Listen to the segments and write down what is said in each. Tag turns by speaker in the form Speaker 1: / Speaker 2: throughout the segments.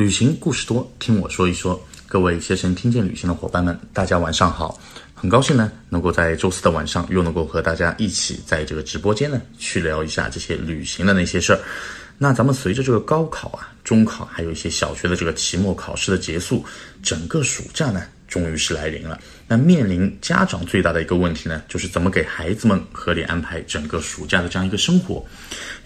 Speaker 1: 旅行故事多，听我说一说。各位携程听见旅行的伙伴们，大家晚上好！很高兴呢，能够在周四的晚上又能够和大家一起在这个直播间呢，去聊一下这些旅行的那些事儿。那咱们随着这个高考啊、中考，还有一些小学的这个期末考试的结束，整个暑假呢，终于是来临了。那面临家长最大的一个问题呢，就是怎么给孩子们合理安排整个暑假的这样一个生活。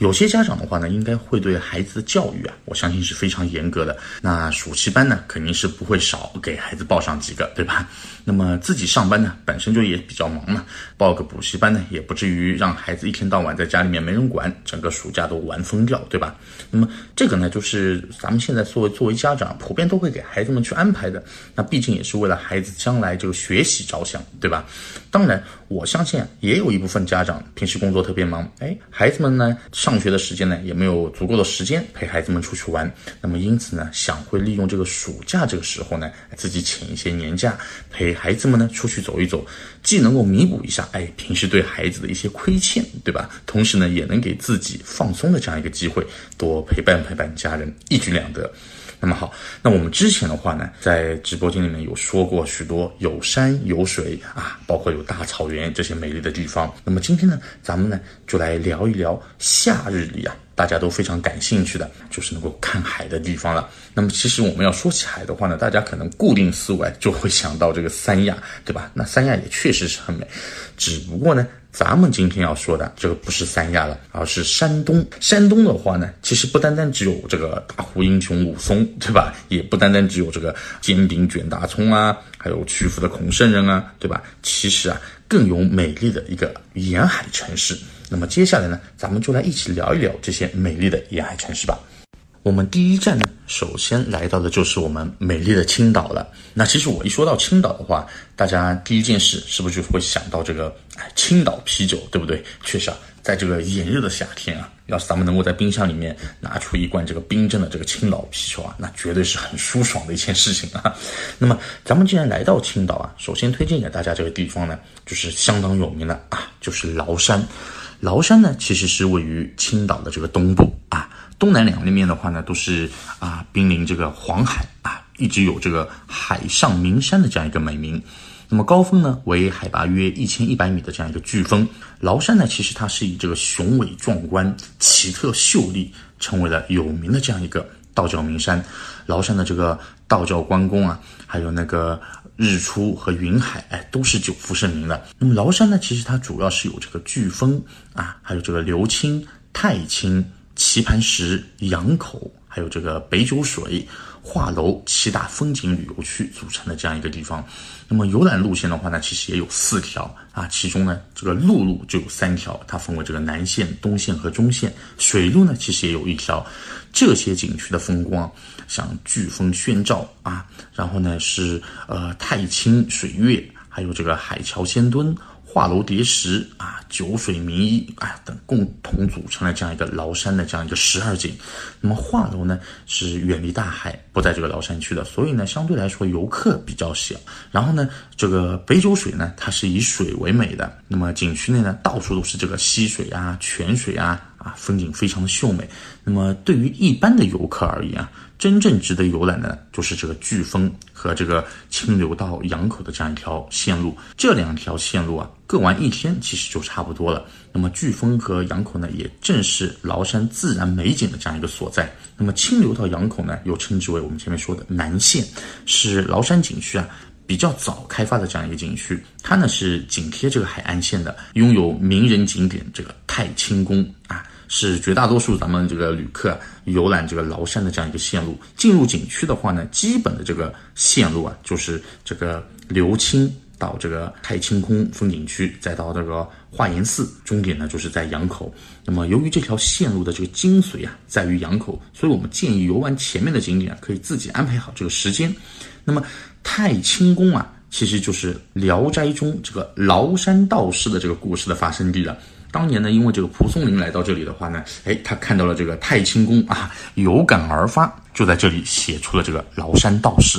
Speaker 1: 有些家长的话呢，应该会对孩子的教育啊，我相信是非常严格的。那暑期班呢，肯定是不会少给孩子报上几个，对吧？那么自己上班呢，本身就也比较忙嘛，报个补习班呢，也不至于让孩子一天到晚在家里面没人管，整个暑假都玩疯掉，对吧？那么这个呢，就是咱们现在作为作为家长，普遍都会给孩子们去安排的。那毕竟也是为了孩子将来这个学。学习着想，对吧？当然，我相信也有一部分家长平时工作特别忙，哎，孩子们呢上学的时间呢也没有足够的时间陪孩子们出去玩，那么因此呢想会利用这个暑假这个时候呢自己请一些年假陪孩子们呢出去走一走，既能够弥补一下哎平时对孩子的一些亏欠，对吧？同时呢也能给自己放松的这样一个机会，多陪伴陪伴家人，一举两得。那么好，那我们之前的话呢，在直播间里面有说过许多有山有水啊，包括有大草原这些美丽的地方。那么今天呢，咱们呢就来聊一聊夏日里啊，大家都非常感兴趣的，就是能够看海的地方了。那么其实我们要说起海的话呢，大家可能固定思维就会想到这个三亚，对吧？那三亚也确实是很美，只不过呢。咱们今天要说的这个不是三亚了，而是山东。山东的话呢，其实不单单只有这个大湖英雄武松，对吧？也不单单只有这个煎饼卷大葱啊，还有曲阜的孔圣人啊，对吧？其实啊，更有美丽的一个沿海城市。那么接下来呢，咱们就来一起聊一聊这些美丽的沿海城市吧。我们第一站呢，首先来到的就是我们美丽的青岛了。那其实我一说到青岛的话，大家第一件事是不是就会想到这个哎青岛啤酒，对不对？确实啊，在这个炎热的夏天啊，要是咱们能够在冰箱里面拿出一罐这个冰镇的这个青岛啤酒啊，那绝对是很舒爽的一件事情啊。那么咱们既然来到青岛啊，首先推荐给大家这个地方呢，就是相当有名的啊，就是崂山。崂山呢，其实是位于青岛的这个东部啊。东南两面的话呢，都是啊濒临这个黄海啊，一直有这个海上名山的这样一个美名。那么高峰呢为海拔约一千一百米的这样一个巨峰。崂山呢，其实它是以这个雄伟壮观、奇特秀丽，成为了有名的这样一个道教名山。崂山的这个道教关公啊，还有那个日出和云海，哎，都是久负盛名的。那么崂山呢，其实它主要是有这个巨峰啊，还有这个流清、太清。棋盘石、羊口，还有这个北九水、画楼七大风景旅游区组成的这样一个地方。那么游览路线的话呢，其实也有四条啊，其中呢这个陆路就有三条，它分为这个南线、东线和中线。水路呢其实也有一条。这些景区的风光，像飓风宣照啊，然后呢是呃太清水月，还有这个海桥仙墩。画楼叠石啊，酒水名医啊等共同组成了这样一个崂山的这样一个十二景。那么画楼呢是远离大海，不在这个崂山区的，所以呢相对来说游客比较小。然后呢这个北九水呢它是以水为美的，那么景区内呢到处都是这个溪水啊、泉水啊啊，风景非常的秀美。那么对于一般的游客而言啊。真正值得游览的，就是这个飓风和这个清流到羊口的这样一条线路。这两条线路啊，各玩一天其实就差不多了。那么飓风和羊口呢，也正是崂山自然美景的这样一个所在。那么清流到羊口呢，又称之为我们前面说的南线，是崂山景区啊比较早开发的这样一个景区。它呢是紧贴这个海岸线的，拥有名人景点这个太清宫啊。是绝大多数咱们这个旅客游览这个崂山的这样一个线路。进入景区的话呢，基本的这个线路啊，就是这个流清到这个太清宫风景区，再到这个华严寺，终点呢就是在羊口。那么由于这条线路的这个精髓啊，在于羊口，所以我们建议游玩前面的景点啊可以自己安排好这个时间。那么太清宫啊，其实就是《聊斋》中这个崂山道士的这个故事的发生地了。当年呢，因为这个蒲松龄来到这里的话呢，哎，他看到了这个太清宫啊，有感而发，就在这里写出了这个崂山道士。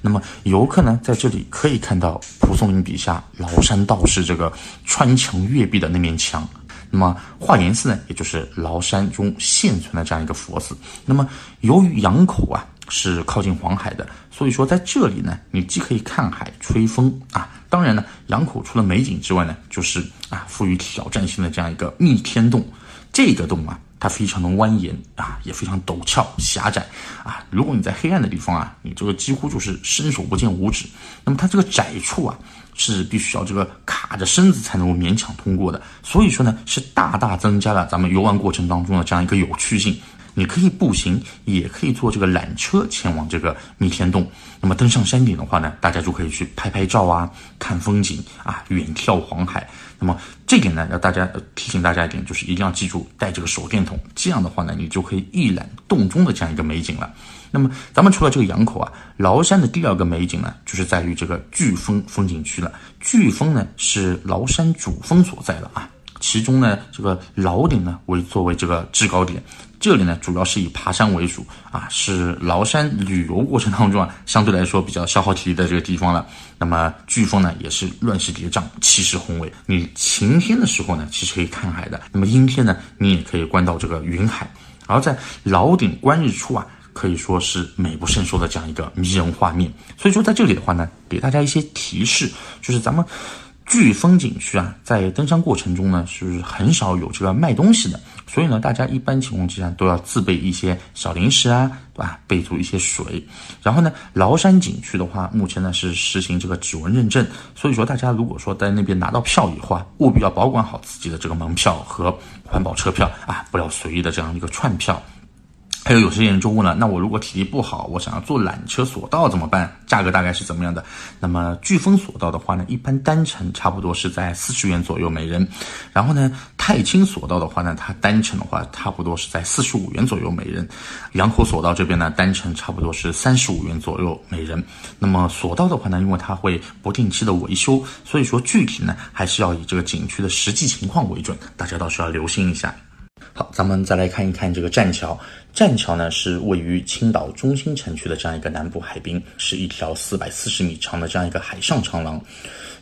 Speaker 1: 那么游客呢，在这里可以看到蒲松龄笔下崂山道士这个穿墙越壁的那面墙。那么华严寺呢，也就是崂山中现存的这样一个佛寺。那么由于羊口啊是靠近黄海的，所以说在这里呢，你既可以看海、吹风啊。当然呢，羊口除了美景之外呢，就是啊，富于挑战性的这样一个密天洞。这个洞啊，它非常的蜿蜒啊，也非常陡峭狭窄啊。如果你在黑暗的地方啊，你这个几乎就是伸手不见五指。那么它这个窄处啊，是必须要这个卡着身子才能够勉强通过的。所以说呢，是大大增加了咱们游玩过程当中的这样一个有趣性。你可以步行，也可以坐这个缆车前往这个密天洞。那么登上山顶的话呢，大家就可以去拍拍照啊，看风景啊，远眺黄海。那么这点呢，要大家提醒大家一点，就是一定要记住带这个手电筒。这样的话呢，你就可以一览洞中的这样一个美景了。那么咱们除了这个羊口啊，崂山的第二个美景呢，就是在于这个巨峰风景区了。巨峰呢是崂山主峰所在的啊。其中呢，这个老顶呢为作为这个制高点，这里呢主要是以爬山为主啊，是崂山旅游过程当中啊相对来说比较消耗体力的这个地方了。那么巨峰呢也是乱石叠嶂，气势宏伟。你晴天的时候呢，其实可以看海的；那么阴天呢，你也可以观到这个云海。而在老顶观日出啊，可以说是美不胜收的这样一个迷人画面。所以说在这里的话呢，给大家一些提示，就是咱们。巨峰景区啊，在登山过程中呢，是很少有这个卖东西的，所以呢，大家一般情况之下都要自备一些小零食啊，对吧？备足一些水。然后呢，崂山景区的话，目前呢是实行这个指纹认证，所以说大家如果说在那边拿到票以后啊，务必要保管好自己的这个门票和环保车票啊，不要随意的这样一个串票。还有有些人就问了，那我如果体力不好，我想要坐缆车索道怎么办？价格大概是怎么样的？那么飓风索道的话呢，一般单程差不多是在四十元左右每人。然后呢，太清索道的话呢，它单程的话差不多是在四十五元左右每人。羊口索道这边呢，单程差不多是三十五元左右每人。那么索道的话呢，因为它会不定期的维修，所以说具体呢还是要以这个景区的实际情况为准，大家倒是要留心一下。好，咱们再来看一看这个栈桥。栈桥呢是位于青岛中心城区的这样一个南部海滨，是一条四百四十米长的这样一个海上长廊，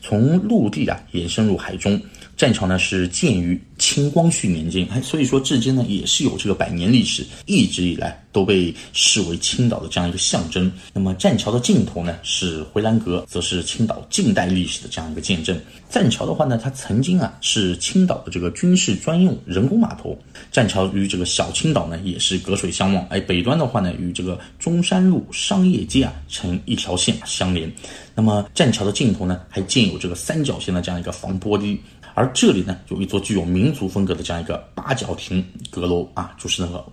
Speaker 1: 从陆地啊延伸入海中。栈桥呢是建于清光绪年间，哎，所以说至今呢也是有这个百年历史，一直以来都被视为青岛的这样一个象征。那么栈桥的尽头呢是回澜阁，则是青岛近代历史的这样一个见证。栈桥的话呢，它曾经啊是青岛的这个军事专用人工码头。栈桥与这个小青岛呢也是隔水相望，哎，北端的话呢与这个中山路商业街啊成一条线相连。那么栈桥的尽头呢还建有这个三角形的这样一个防波堤。而这里呢，有一座具有民族风格的这样一个八角亭阁楼啊，就是那个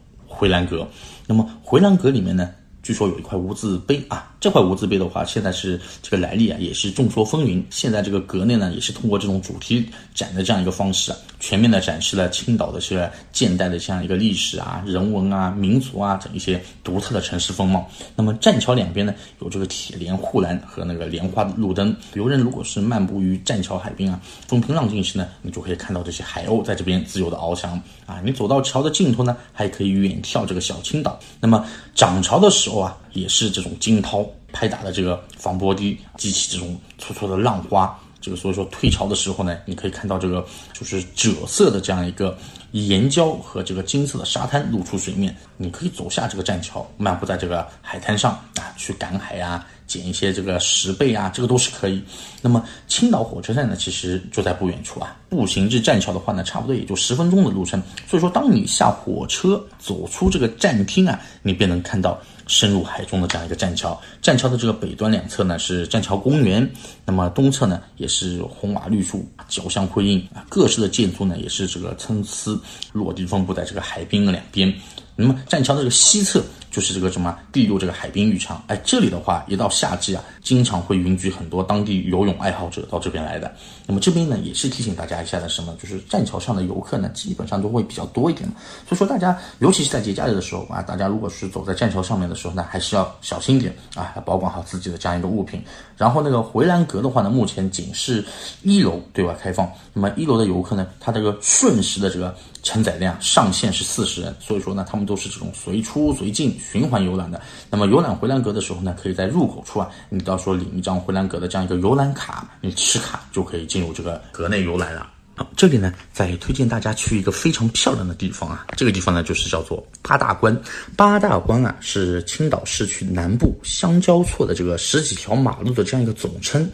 Speaker 1: 回澜阁。那么回澜阁里面呢，据说有一块无字碑啊。这块无字碑的话，现在是这个来历啊，也是众说纷纭。现在这个阁内呢，也是通过这种主题展的这样一个方式啊，全面的展示了青岛的这个现代的这样一个历史啊、人文啊、民族啊等一些独特的城市风貌。那么栈桥两边呢，有这个铁莲护栏和那个莲花的路灯。游人如果是漫步于栈桥海滨啊，风平浪静时呢，你就可以看到这些海鸥在这边自由的翱翔啊。你走到桥的尽头呢，还可以远眺这个小青岛。那么涨潮的时候啊。也是这种惊涛拍打的这个防波堤，激起这种粗粗的浪花。这个所以说退潮的时候呢，你可以看到这个就是赭色的这样一个岩礁和这个金色的沙滩露出水面。你可以走下这个栈桥，漫步在这个海滩上啊，去赶海啊，捡一些这个石贝啊，这个都是可以。那么青岛火车站呢，其实就在不远处啊，步行至栈桥的话呢，差不多也就十分钟的路程。所以说，当你下火车走出这个站厅啊，你便能看到。深入海中的这样一个栈桥，栈桥的这个北端两侧呢是栈桥公园，那么东侧呢也是红瓦绿树，交相辉映啊。各式的建筑呢也是这个参差落地分布在这个海滨的两边。那么栈桥的这个西侧。就是这个什么第六这个海滨浴场，哎，这里的话一到夏季啊，经常会云集很多当地游泳爱好者到这边来的。那么这边呢，也是提醒大家一下的，什么就是栈桥上的游客呢，基本上都会比较多一点所以说大家，尤其是在节假日的时候啊，大家如果是走在栈桥上面的时候呢，还是要小心点啊，保管好自己的这样一个物品。然后那个回澜阁的话呢，目前仅是一楼对外开放。那么一楼的游客呢，它这个瞬时的这个承载量上限是四十人，所以说呢，他们都是这种随出随进。循环游览的，那么游览回澜阁的时候呢，可以在入口处啊，你到时候领一张回澜阁的这样一个游览卡，你持卡就可以进入这个阁内游览了。好，这里呢，再推荐大家去一个非常漂亮的地方啊，这个地方呢，就是叫做八大关。八大关啊，是青岛市区南部相交错的这个十几条马路的这样一个总称。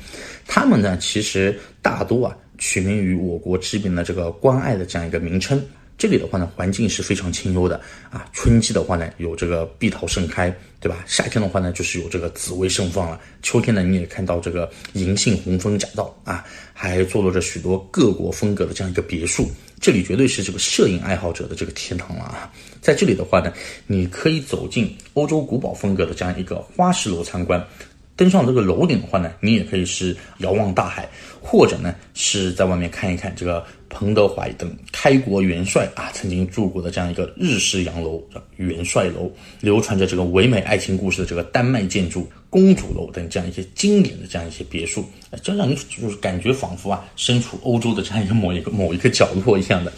Speaker 1: 它们呢，其实大多啊，取名于我国知名的这个关隘的这样一个名称。这里的话呢，环境是非常清幽的啊。春季的话呢，有这个碧桃盛开，对吧？夏天的话呢，就是有这个紫薇盛放了。秋天呢，你也看到这个银杏红枫夹道啊，还坐落着许多各国风格的这样一个别墅。这里绝对是这个摄影爱好者的这个天堂了啊！在这里的话呢，你可以走进欧洲古堡风格的这样一个花石楼参观。登上这个楼顶的话呢，你也可以是遥望大海，或者呢是在外面看一看这个彭德怀等开国元帅啊曾经住过的这样一个日式洋楼元帅楼，流传着这个唯美爱情故事的这个丹麦建筑公主楼等这样一些经典的这样一些别墅，真让你就是感觉仿佛啊身处欧洲的这样一个某一个某一个角落一样的。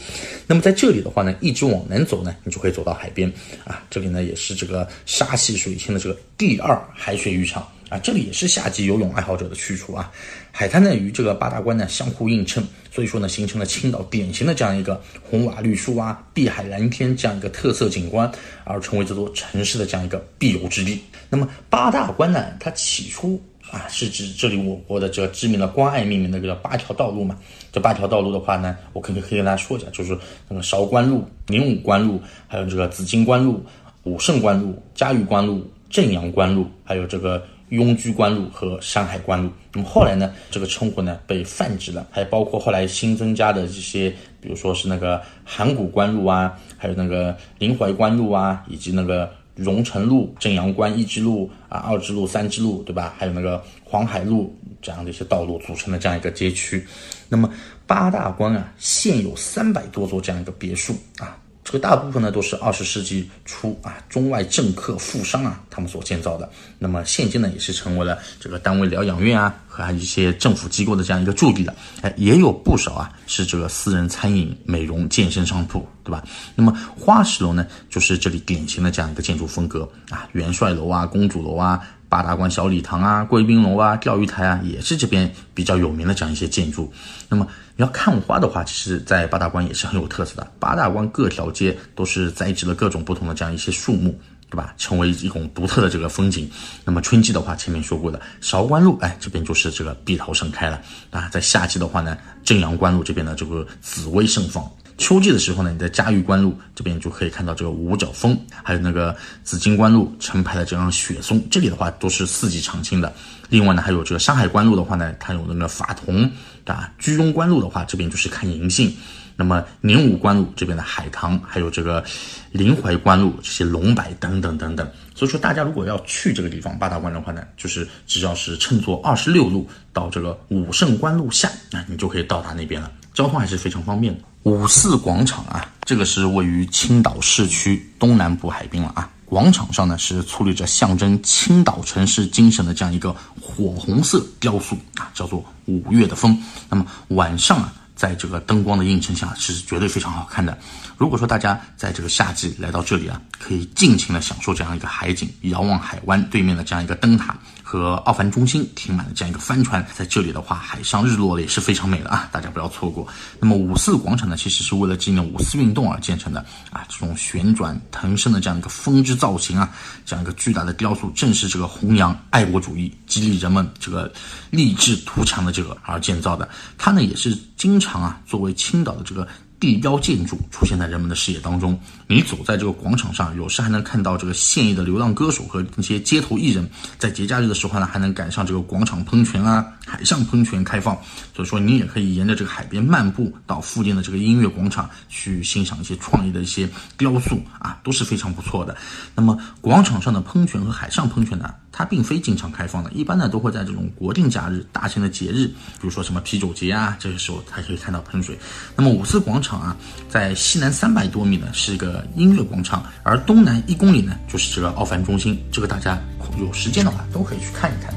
Speaker 1: 那么在这里的话呢，一直往南走呢，你就可以走到海边啊，这里呢也是这个沙溪水清的这个第二海水浴场。啊，这里也是夏季游泳爱好者的去处啊。海滩呢与这个八大关呢相互映衬，所以说呢形成了青岛典型的这样一个红瓦绿树啊、碧海蓝天这样一个特色景观，而成为这座城市的这样一个必游之地。那么八大关呢，它起初啊是指这里我国的这个知名的关爱命名的这个八条道路嘛。这八条道路的话呢，我可以可以跟大家说一下，就是那个韶关路、灵武关路，还有这个紫金关路、武胜关路、嘉峪关路、正阳关路，还有这个。雍居关路和山海关路，那么后来呢，这个称呼呢被泛指了，还包括后来新增加的这些，比如说是那个函谷关路啊，还有那个临淮关路啊，以及那个荣成路、正阳关一支路啊、二支路、三支路，对吧？还有那个黄海路这样的一些道路组成的这样一个街区。那么八大关啊，现有三百多座这样一个别墅啊。这个大部分呢都是二十世纪初啊中外政客富商啊他们所建造的，那么现今呢也是成为了这个单位疗养院啊和一些政府机构的这样一个驻地了。哎，也有不少啊是这个私人餐饮、美容、健身商铺，对吧？那么花石楼呢就是这里典型的这样一个建筑风格啊，元帅楼啊、公主楼啊。八大关小礼堂啊，贵宾楼啊，钓鱼台啊，也是这边比较有名的这样一些建筑。那么你要看花的话，其实，在八大关也是很有特色的。八大关各条街都是栽植了各种不同的这样一些树木，对吧？成为一种独特的这个风景。那么春季的话，前面说过的韶关路，哎，这边就是这个碧桃盛开了啊。在夏季的话呢，正阳关路这边呢，这个紫薇盛放。秋季的时候呢，你在嘉峪关路这边就可以看到这个五角峰，还有那个紫金关路成排的这样雪松，这里的话都是四季常青的。另外呢，还有这个山海关路的话呢，它有那个法桐啊；居庸关路的话，这边就是看银杏。那么宁武关路这边的海棠，还有这个临淮关路这些龙柏等等等等。所以说，大家如果要去这个地方八大关的话呢，就是只要是乘坐二十六路到这个武胜关路下，那你就可以到达那边了。交通还是非常方便的。五四广场啊，这个是位于青岛市区东南部海滨了啊。广场上呢是矗立着象征青岛城市精神的这样一个火红色雕塑啊，叫做五月的风。那么晚上啊。在这个灯光的映衬下，是绝对非常好看的。如果说大家在这个夏季来到这里啊，可以尽情的享受这样一个海景，遥望海湾对面的这样一个灯塔和奥帆中心停满了这样一个帆船，在这里的话，海上日落也是非常美的啊，大家不要错过。那么五四广场呢，其实是为了纪念五四运动而建成的啊，这种旋转腾升的这样一个风之造型啊，这样一个巨大的雕塑，正是这个弘扬爱国主义、激励人们这个励志图强的这个而建造的。它呢，也是经常常。啊，作为青岛的这个。地标建筑出现在人们的视野当中，你走在这个广场上，有时还能看到这个现役的流浪歌手和那些街头艺人。在节假日的时候呢，还能赶上这个广场喷泉啊，海上喷泉开放。所以说，你也可以沿着这个海边漫步到附近的这个音乐广场去欣赏一些创意的一些雕塑啊，都是非常不错的。那么广场上的喷泉和海上喷泉呢，它并非经常开放的，一般呢都会在这种国定假日、大型的节日，比如说什么啤酒节啊，这个时候才可以看到喷水。那么五四广场。场啊，在西南三百多米呢是一个音乐广场，而东南一公里呢就是这个奥帆中心，这个大家有时间的话都可以去看一看。